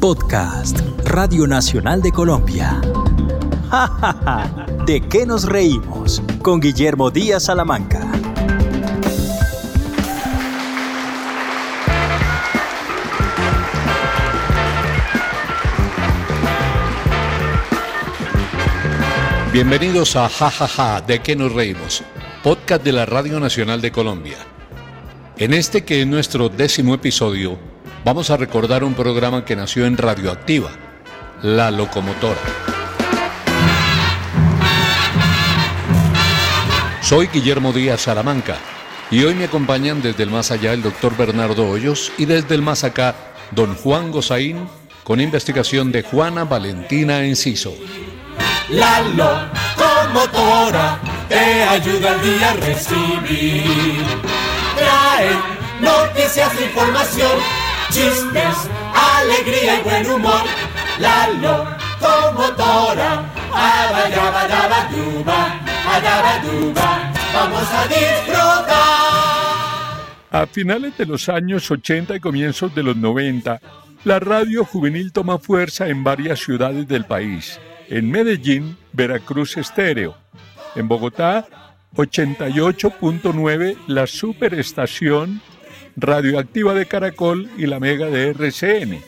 Podcast Radio Nacional de Colombia. ¡Ja! ¿De qué nos reímos? Con Guillermo Díaz Salamanca. Bienvenidos a Jajaja, ja, ja, ¿de qué nos reímos? Podcast de la Radio Nacional de Colombia. En este que es nuestro décimo episodio, vamos a recordar un programa que nació en Radioactiva, La Locomotora. Soy Guillermo Díaz Salamanca y hoy me acompañan desde el más allá el doctor Bernardo Hoyos y desde el más acá don Juan Gozaín con investigación de Juana Valentina Enciso. La locomotora te ayuda al día a recibir. Trae noticias, información, chistes, alegría y buen humor. La locomotora, abadabaduba, adabaduba, vamos a disfrutar. A finales de los años 80 y comienzos de los 90, la radio juvenil toma fuerza en varias ciudades del país en Medellín, Veracruz Estéreo. En Bogotá, 88.9 la superestación radioactiva de Caracol y la mega de RCN.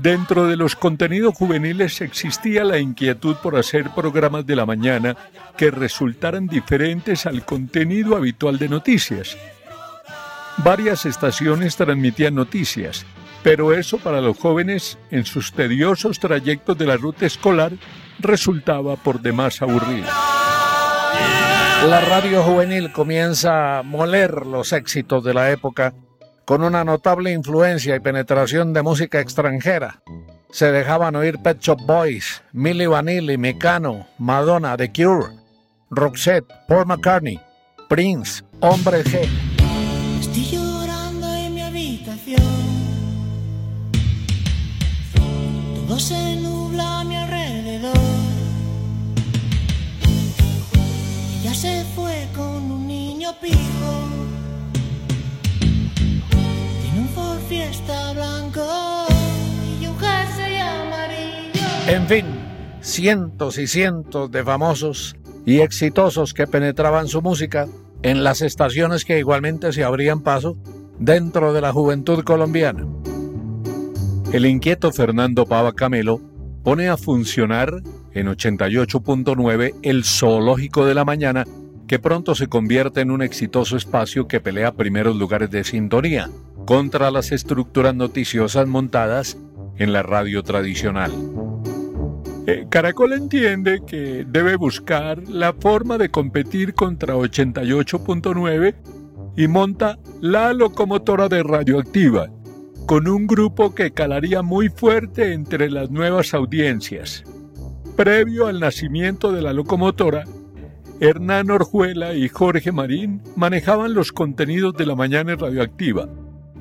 Dentro de los contenidos juveniles existía la inquietud por hacer programas de la mañana que resultaran diferentes al contenido habitual de noticias. Varias estaciones transmitían noticias, pero eso para los jóvenes en sus tediosos trayectos de la ruta escolar resultaba por demás aburrido. La radio juvenil comienza a moler los éxitos de la época con una notable influencia y penetración de música extranjera. Se dejaban oír Pet Shop Boys, Milli Vanilli, Mecano, Madonna, The Cure, Roxette, Paul McCartney, Prince, Hombre G. Fiesta blanco y un jersey amarillo. En fin, cientos y cientos de famosos y exitosos que penetraban su música en las estaciones que igualmente se abrían paso dentro de la juventud colombiana. El inquieto Fernando Pava Camelo pone a funcionar en 88.9 el Zoológico de la Mañana, que pronto se convierte en un exitoso espacio que pelea primeros lugares de sintonía contra las estructuras noticiosas montadas en la radio tradicional. Eh, Caracol entiende que debe buscar la forma de competir contra 88.9 y monta la locomotora de radioactiva, con un grupo que calaría muy fuerte entre las nuevas audiencias. Previo al nacimiento de la locomotora, Hernán Orjuela y Jorge Marín manejaban los contenidos de la mañana radioactiva.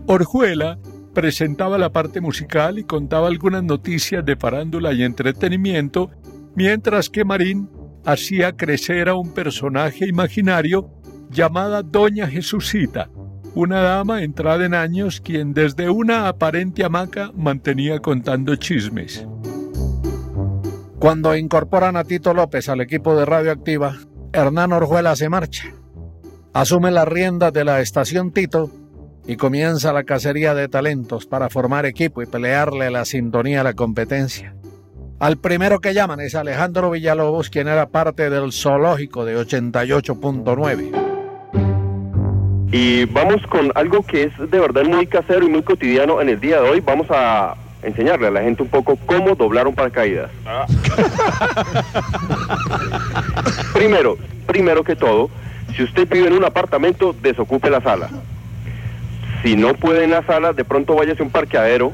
Orjuela presentaba la parte musical y contaba algunas noticias de farándula y entretenimiento, mientras que Marín hacía crecer a un personaje imaginario llamada Doña Jesucita, una dama entrada en años quien desde una aparente hamaca mantenía contando chismes. Cuando incorporan a Tito López al equipo de Radioactiva, Hernán Orjuela se marcha. Asume las riendas de la estación Tito y comienza la cacería de talentos para formar equipo y pelearle la sintonía a la competencia. Al primero que llaman es Alejandro Villalobos, quien era parte del zoológico de 88.9. Y vamos con algo que es de verdad muy casero y muy cotidiano en el día de hoy. Vamos a enseñarle a la gente un poco cómo doblar un paracaídas. primero, primero que todo, si usted vive en un apartamento, desocupe la sala. Si no puede en la sala, de pronto váyase a un parqueadero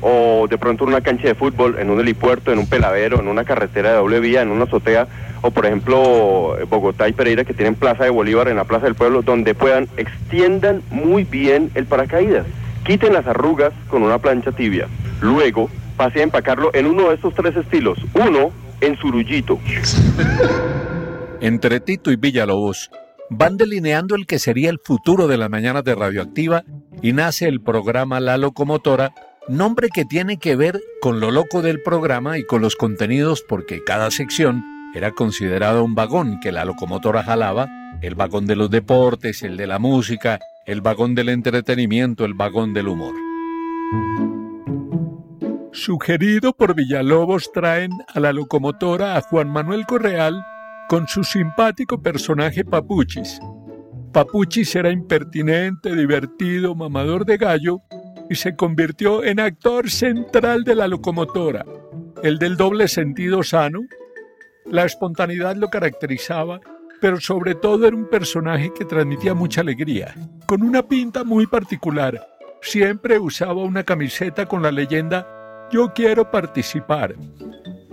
o de pronto en una cancha de fútbol, en un helipuerto, en un peladero, en una carretera de doble vía, en una azotea o por ejemplo Bogotá y Pereira que tienen Plaza de Bolívar en la Plaza del Pueblo, donde puedan, extiendan muy bien el paracaídas. Quiten las arrugas con una plancha tibia. Luego pase a empacarlo en uno de estos tres estilos. Uno, en surullito. Entre Tito y Villalobos van delineando el que sería el futuro de las mañanas de Radioactiva y nace el programa La Locomotora nombre que tiene que ver con lo loco del programa y con los contenidos porque cada sección era considerado un vagón que la locomotora jalaba, el vagón de los deportes, el de la música, el vagón del entretenimiento, el vagón del humor. Sugerido por Villalobos traen a la locomotora a Juan Manuel Correal con su simpático personaje Papuchis. Papuchis era impertinente, divertido, mamador de gallo y se convirtió en actor central de la locomotora, el del doble sentido sano. La espontaneidad lo caracterizaba, pero sobre todo era un personaje que transmitía mucha alegría, con una pinta muy particular. Siempre usaba una camiseta con la leyenda Yo quiero participar.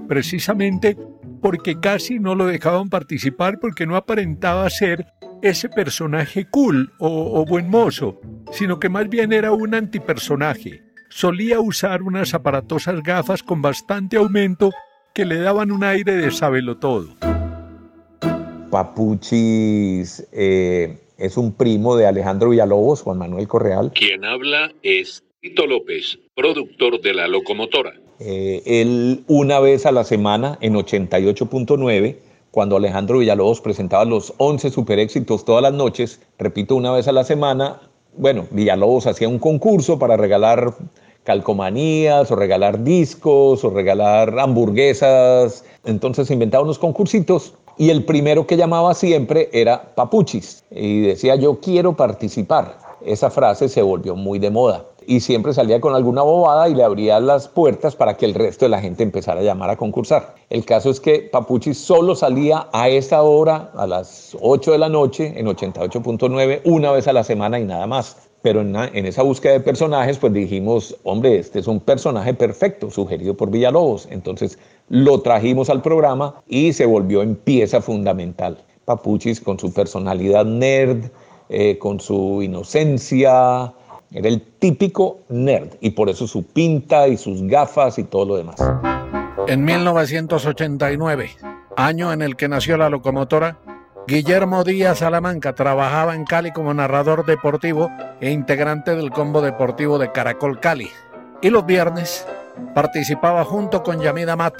Precisamente porque casi no lo dejaban participar porque no aparentaba ser ese personaje cool o, buen mozo, sino que más bien era un antipersonaje. Solía usar unas aparatosas gafas con bastante aumento que le daban un aire de sabelo todo. Papuchis eh, es un primo de Alejandro Villalobos, Juan Manuel Correal. Quien habla es Tito López, productor de La Locomotora. Eh, él una vez a la semana en 88.9 cuando Alejandro Villalobos presentaba los 11 super éxitos todas las noches, repito, una vez a la semana, bueno, Villalobos hacía un concurso para regalar calcomanías o regalar discos o regalar hamburguesas, entonces inventaba unos concursitos y el primero que llamaba siempre era Papuchis. Y decía yo quiero participar. Esa frase se volvió muy de moda y siempre salía con alguna bobada y le abría las puertas para que el resto de la gente empezara a llamar a concursar. El caso es que Papuchi solo salía a esa hora, a las 8 de la noche, en 88.9, una vez a la semana y nada más. Pero en, en, esa búsqueda de personajes, pues dijimos, hombre, este es un personaje perfecto, sugerido por Villalobos. Entonces lo trajimos al programa y se volvió en pieza fundamental. Papuchis con su personalidad nerd, eh, con su inocencia, era el típico nerd y por eso su pinta y sus gafas y todo lo demás. En 1989, año en el que nació la locomotora, Guillermo Díaz Salamanca trabajaba en Cali como narrador deportivo e integrante del combo deportivo de Caracol Cali. Y los viernes participaba junto con Yamida Mat,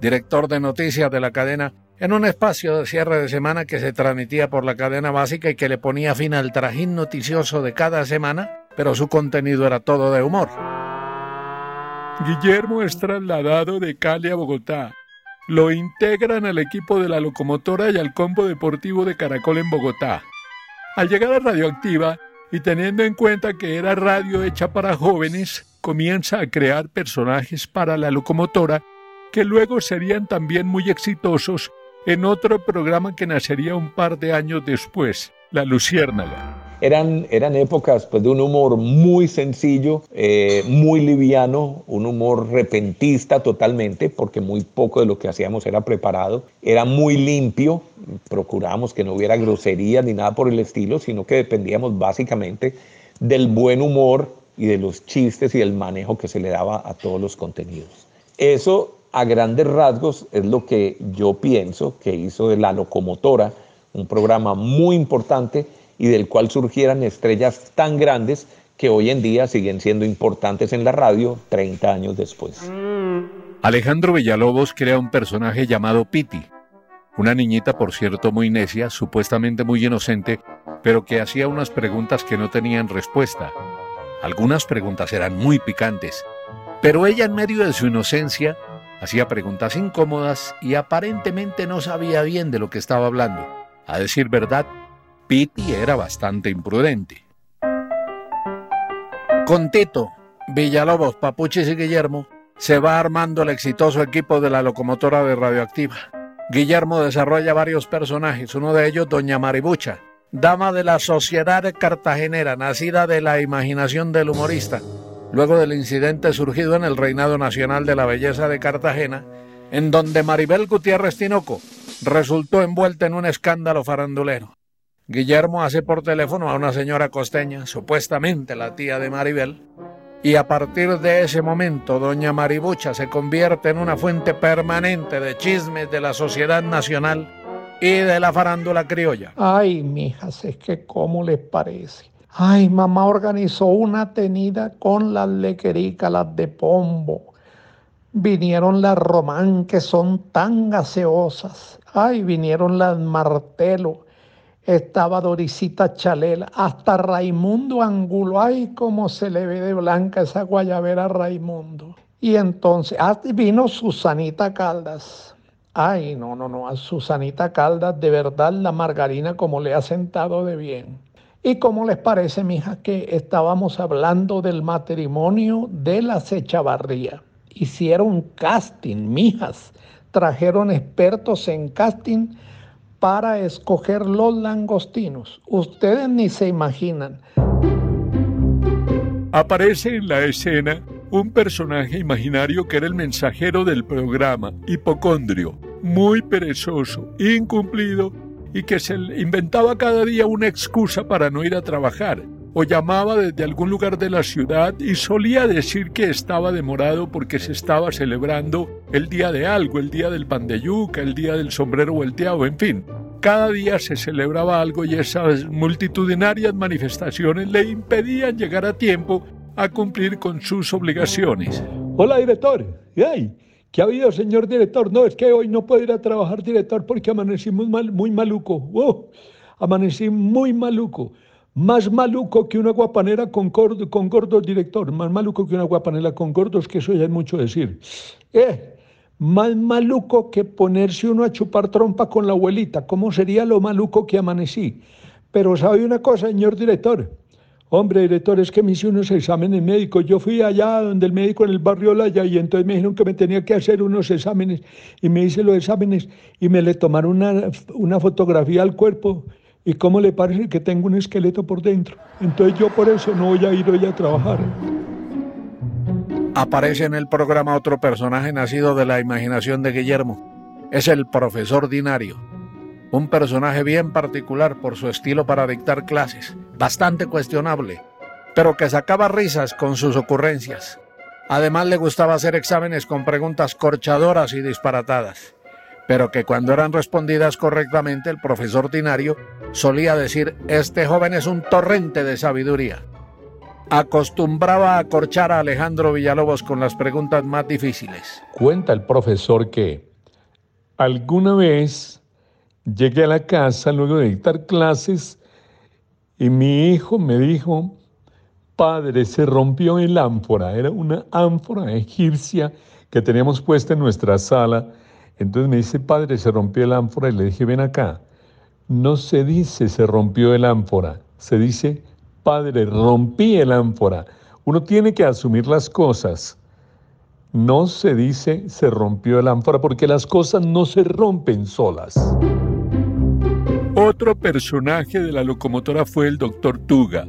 director de noticias de la cadena, en un espacio de cierre de semana que se transmitía por la cadena básica y que le ponía fin al trajín noticioso de cada semana pero su contenido era todo de humor. Guillermo es trasladado de Cali a Bogotá. Lo integran al equipo de la locomotora y al combo deportivo de Caracol en Bogotá. Al llegar a Radioactiva, y teniendo en cuenta que era radio hecha para jóvenes, comienza a crear personajes para la locomotora que luego serían también muy exitosos en otro programa que nacería un par de años después, La Luciérnaga. Eran, eran épocas pues, de un humor muy sencillo, eh, muy liviano, un humor repentista totalmente, porque muy poco de lo que hacíamos era preparado. Era muy limpio, procurábamos que no hubiera groserías ni nada por el estilo, sino que dependíamos básicamente del buen humor y de los chistes y del manejo que se le daba a todos los contenidos. Eso a grandes rasgos es lo que yo pienso que hizo de La Locomotora un programa muy importante y del cual surgieran estrellas tan grandes que hoy en día siguen siendo importantes en la radio 30 años después. Alejandro Villalobos crea un personaje llamado Piti, una niñita por cierto muy necia, supuestamente muy inocente, pero que hacía unas preguntas que no tenían respuesta. Algunas preguntas eran muy picantes, pero ella en medio de su inocencia hacía preguntas incómodas y aparentemente no sabía bien de lo que estaba hablando. A decir verdad, Piti era bastante imprudente. Con Tito, Villalobos, Papuchis y Guillermo, se va armando el exitoso equipo de la locomotora de Radioactiva. Guillermo desarrolla varios personajes, uno de ellos Doña Maribucha, dama de la sociedad cartagenera, nacida de la imaginación del humorista, luego del incidente surgido en el Reinado Nacional de la Belleza de Cartagena, en donde Maribel Gutiérrez Tinoco resultó envuelta en un escándalo farandulero. Guillermo hace por teléfono a una señora costeña, supuestamente la tía de Maribel, y a partir de ese momento doña Maribucha se convierte en una fuente permanente de chismes de la sociedad nacional y de la farándula criolla. Ay, mijas, es que cómo les parece. Ay, mamá organizó una tenida con las lequericas, las de pombo. Vinieron las román que son tan gaseosas. Ay, vinieron las martelo. Estaba Dorisita Chalela, hasta Raimundo Angulo. Ay, cómo se le ve de blanca esa guayabera Raimundo. Y entonces, ah, vino Susanita Caldas. Ay, no, no, no, a Susanita Caldas, de verdad la margarina como le ha sentado de bien. ¿Y cómo les parece, mija, que estábamos hablando del matrimonio de la Sechavarría? Hicieron casting, mijas. Trajeron expertos en casting para escoger los langostinos. Ustedes ni se imaginan. Aparece en la escena un personaje imaginario que era el mensajero del programa, hipocondrio, muy perezoso, incumplido y que se inventaba cada día una excusa para no ir a trabajar o llamaba desde algún lugar de la ciudad y solía decir que estaba demorado porque se estaba celebrando el día de algo, el día del pan de yuca, el día del sombrero volteado, en fin. Cada día se celebraba algo y esas multitudinarias manifestaciones le impedían llegar a tiempo a cumplir con sus obligaciones. Hola, director. ¿Qué ¿Qué ha habido, señor director? No, es que hoy no puedo ir a trabajar, director, porque amanecí muy, mal, muy maluco. Oh, amanecí muy maluco. Más maluco que una guapanera con, con gordos, director. Más maluco que una guapanera con gordos, que eso ya es mucho decir. Eh, más maluco que ponerse uno a chupar trompa con la abuelita. ¿Cómo sería lo maluco que amanecí? Pero ¿sabe una cosa, señor director? Hombre, director, es que me hice unos exámenes médicos. Yo fui allá donde el médico en el barrio Laya y entonces me dijeron que me tenía que hacer unos exámenes y me hice los exámenes y me le tomaron una, una fotografía al cuerpo y cómo le parece que tengo un esqueleto por dentro. Entonces yo por eso no voy a ir hoy a trabajar. Aparece en el programa otro personaje nacido de la imaginación de Guillermo. Es el profesor Dinario un personaje bien particular por su estilo para dictar clases, bastante cuestionable, pero que sacaba risas con sus ocurrencias. Además le gustaba hacer exámenes con preguntas corchadoras y disparatadas, pero que cuando eran respondidas correctamente el profesor ordinario solía decir, este joven es un torrente de sabiduría. Acostumbraba a corchar a Alejandro Villalobos con las preguntas más difíciles. Cuenta el profesor que alguna vez Llegué a la casa luego de dictar clases y mi hijo me dijo, padre, se rompió el ánfora. Era una ánfora egipcia que teníamos puesta en nuestra sala. Entonces me dice, padre, se rompió el ánfora y le dije, ven acá. No se dice se rompió el ánfora, se dice, padre, rompí el ánfora. Uno tiene que asumir las cosas. No se dice se rompió el ánfora porque las cosas no se rompen solas. Otro personaje de la locomotora fue el doctor Tuga,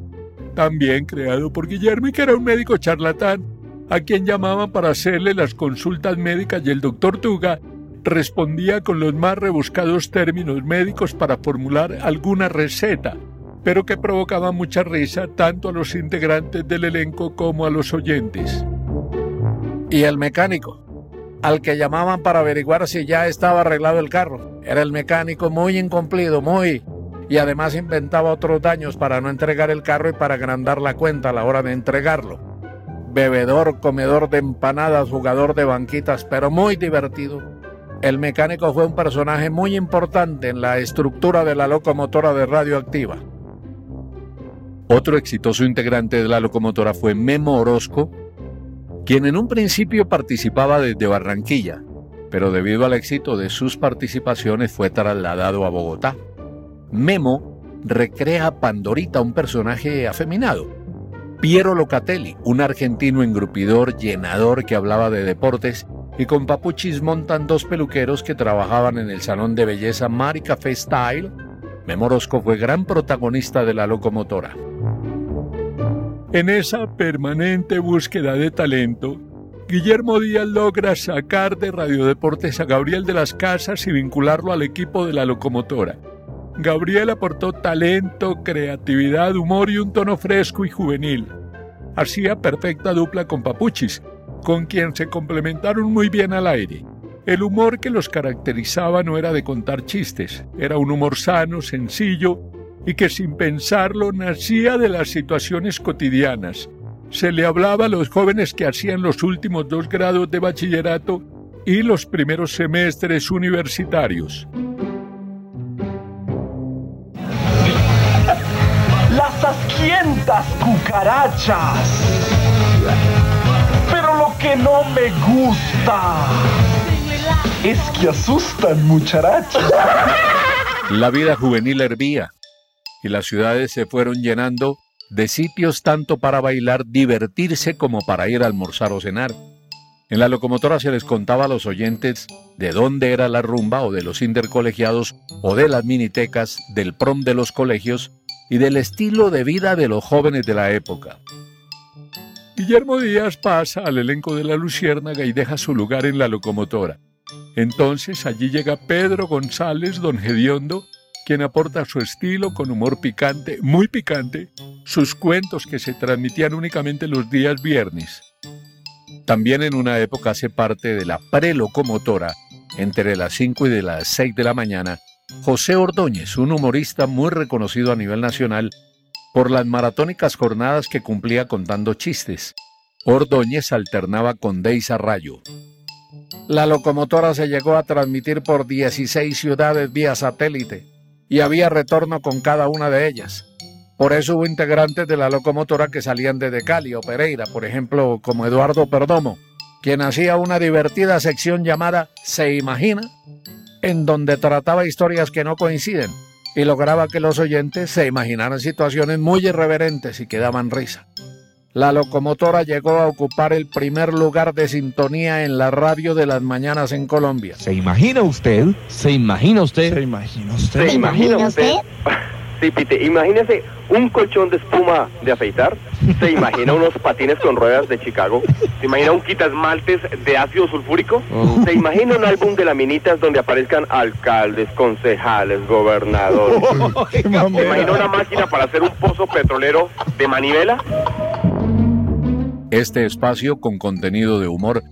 también creado por Guillermo que era un médico charlatán, a quien llamaban para hacerle las consultas médicas y el doctor Tuga respondía con los más rebuscados términos médicos para formular alguna receta, pero que provocaba mucha risa tanto a los integrantes del elenco como a los oyentes. Y el mecánico, al que llamaban para averiguar si ya estaba arreglado el carro. Era el mecánico muy incumplido, muy... Y además inventaba otros daños para no entregar el carro y para agrandar la cuenta a la hora de entregarlo. Bebedor, comedor de empanadas, jugador de banquitas, pero muy divertido. El mecánico fue un personaje muy importante en la estructura de la locomotora de radioactiva. Otro exitoso integrante de la locomotora fue Memo Orozco, quien en un principio participaba desde Barranquilla, pero debido al éxito de sus participaciones fue trasladado a Bogotá. Memo recrea a Pandorita, un personaje afeminado. Piero Locatelli, un argentino engrupidor, llenador que hablaba de deportes, y con papuchis montan dos peluqueros que trabajaban en el salón de belleza Mari Café Style. Memo Rosco fue gran protagonista de la locomotora. En esa permanente búsqueda de talento, Guillermo Díaz logra sacar de Radiodeportes a Gabriel de las Casas y vincularlo al equipo de la locomotora. Gabriel aportó talento, creatividad, humor y un tono fresco y juvenil. Hacía perfecta dupla con Papuchis, con quien se complementaron muy bien al aire. El humor que los caracterizaba no era de contar chistes, era un humor sano, sencillo y que sin pensarlo nacía de las situaciones cotidianas. Se le hablaba a los jóvenes que hacían los últimos dos grados de bachillerato y los primeros semestres universitarios. Las asquientas cucarachas. Que no me gusta es que asustan muchachos. La vida juvenil hervía y las ciudades se fueron llenando de sitios tanto para bailar, divertirse como para ir a almorzar o cenar. En la locomotora se les contaba a los oyentes de dónde era la rumba o de los intercolegiados o de las minitecas, del prom de los colegios y del estilo de vida de los jóvenes de la época. Guillermo Díaz pasa al elenco de la Luciérnaga y deja su lugar en la locomotora. Entonces allí llega Pedro González, don Gediondo, quien aporta su estilo con humor picante, muy picante, sus cuentos que se transmitían únicamente los días viernes. También en una época hace parte de la prelocomotora, entre las 5 y de las 6 de la mañana, José Ordóñez, un humorista muy reconocido a nivel nacional por las maratónicas jornadas que cumplía contando chistes. Ordóñez alternaba con Deis Rayo. La locomotora se llegó a transmitir por 16 ciudades vía satélite y había retorno con cada una de ellas. Por eso hubo integrantes de la locomotora que salían de Cali o Pereira, por ejemplo, como Eduardo Perdomo, quien hacía una divertida sección llamada Se Imagina, en donde trataba historias que no coinciden y lograba que los oyentes se imaginaran situaciones muy irreverentes y que daban risa. La locomotora llegó a ocupar el primer lugar de sintonía en la radio de las mañanas en Colombia. ¿Se imagina usted? ¿Se imagina usted? ¿Se imagina usted? ¿Se imagina usted? Sí, Pite, imagínese un colchón de espuma de afeitar. ¿Se imagina unos patines con ruedas de Chicago? ¿Se imagina un quitasmaltes de ácido sulfúrico? ¿Se imagina un álbum de laminitas donde aparezcan alcaldes, concejales, gobernadores? ¿Se imagina una máquina para hacer un pozo petrolero de manivela? Este espacio con contenido de humor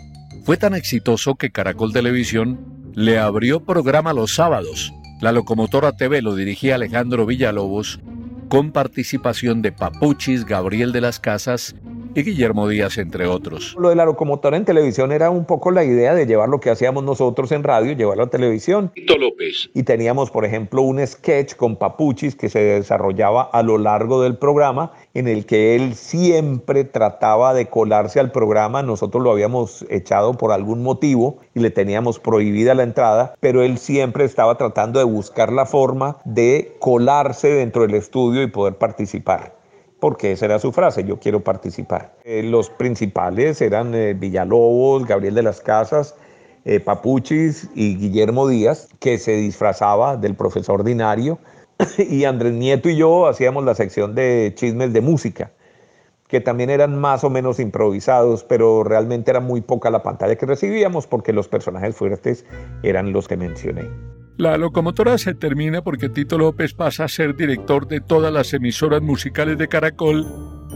fue tan exitoso que Caracol Televisión le abrió programa los sábados. La locomotora TV lo dirigía Alejandro Villalobos con participación de Papuchis, Gabriel de las Casas y Guillermo Díaz, entre otros. Lo de la locomotora en televisión era un poco la idea de llevar lo que hacíamos nosotros en radio, llevarlo a televisión. Tito López. Y teníamos, por ejemplo, un sketch con Papuchis que se desarrollaba a lo largo del programa, en el que él siempre trataba de colarse al programa. Nosotros lo habíamos echado por algún motivo y le teníamos prohibida la entrada, pero él siempre estaba tratando de buscar la forma de colarse dentro del estudio y poder participar porque esa era su frase, yo quiero participar. Eh, los principales eran eh, Villalobos, Gabriel de las Casas, eh, Papuchis y Guillermo Díaz, que se disfrazaba del profesor ordinario, y Andrés Nieto y yo hacíamos la sección de chismes de música, que también eran más o menos improvisados, pero realmente era muy poca la pantalla que recibíamos porque los personajes fuertes eran los que mencioné. La locomotora se termina porque Tito López pasa a ser director de todas las emisoras musicales de Caracol,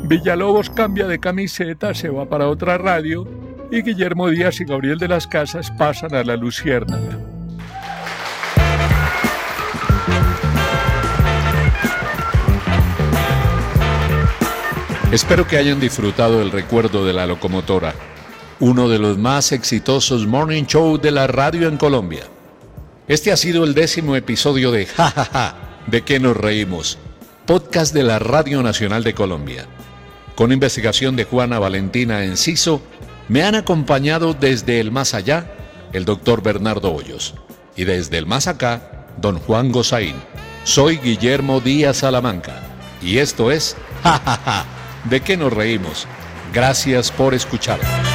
Villalobos cambia de camiseta, se va para otra radio y Guillermo Díaz y Gabriel de las Casas pasan a la Luciérnaga. Espero que hayan disfrutado el recuerdo de la locomotora, uno de los más exitosos morning show de la radio en Colombia. Este ha sido el décimo episodio de Ja, ja, ja, ¿de qué nos reímos? Podcast de la Radio Nacional de Colombia. Con investigación de Juana Valentina Enciso, me han acompañado desde el más allá el doctor Bernardo Hoyos y desde el más acá, don Juan Gozaín. Soy Guillermo Díaz Salamanca y esto es Ja, ja, ja, ¿de qué nos reímos? Gracias por escucharnos.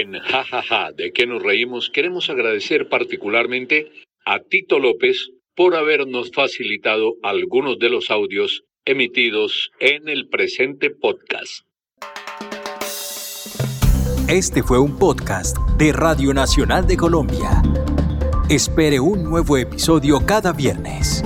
En Jajaja, ¿de qué nos reímos? Queremos agradecer particularmente a Tito López por habernos facilitado algunos de los audios emitidos en el presente podcast. Este fue un podcast de Radio Nacional de Colombia. Espere un nuevo episodio cada viernes.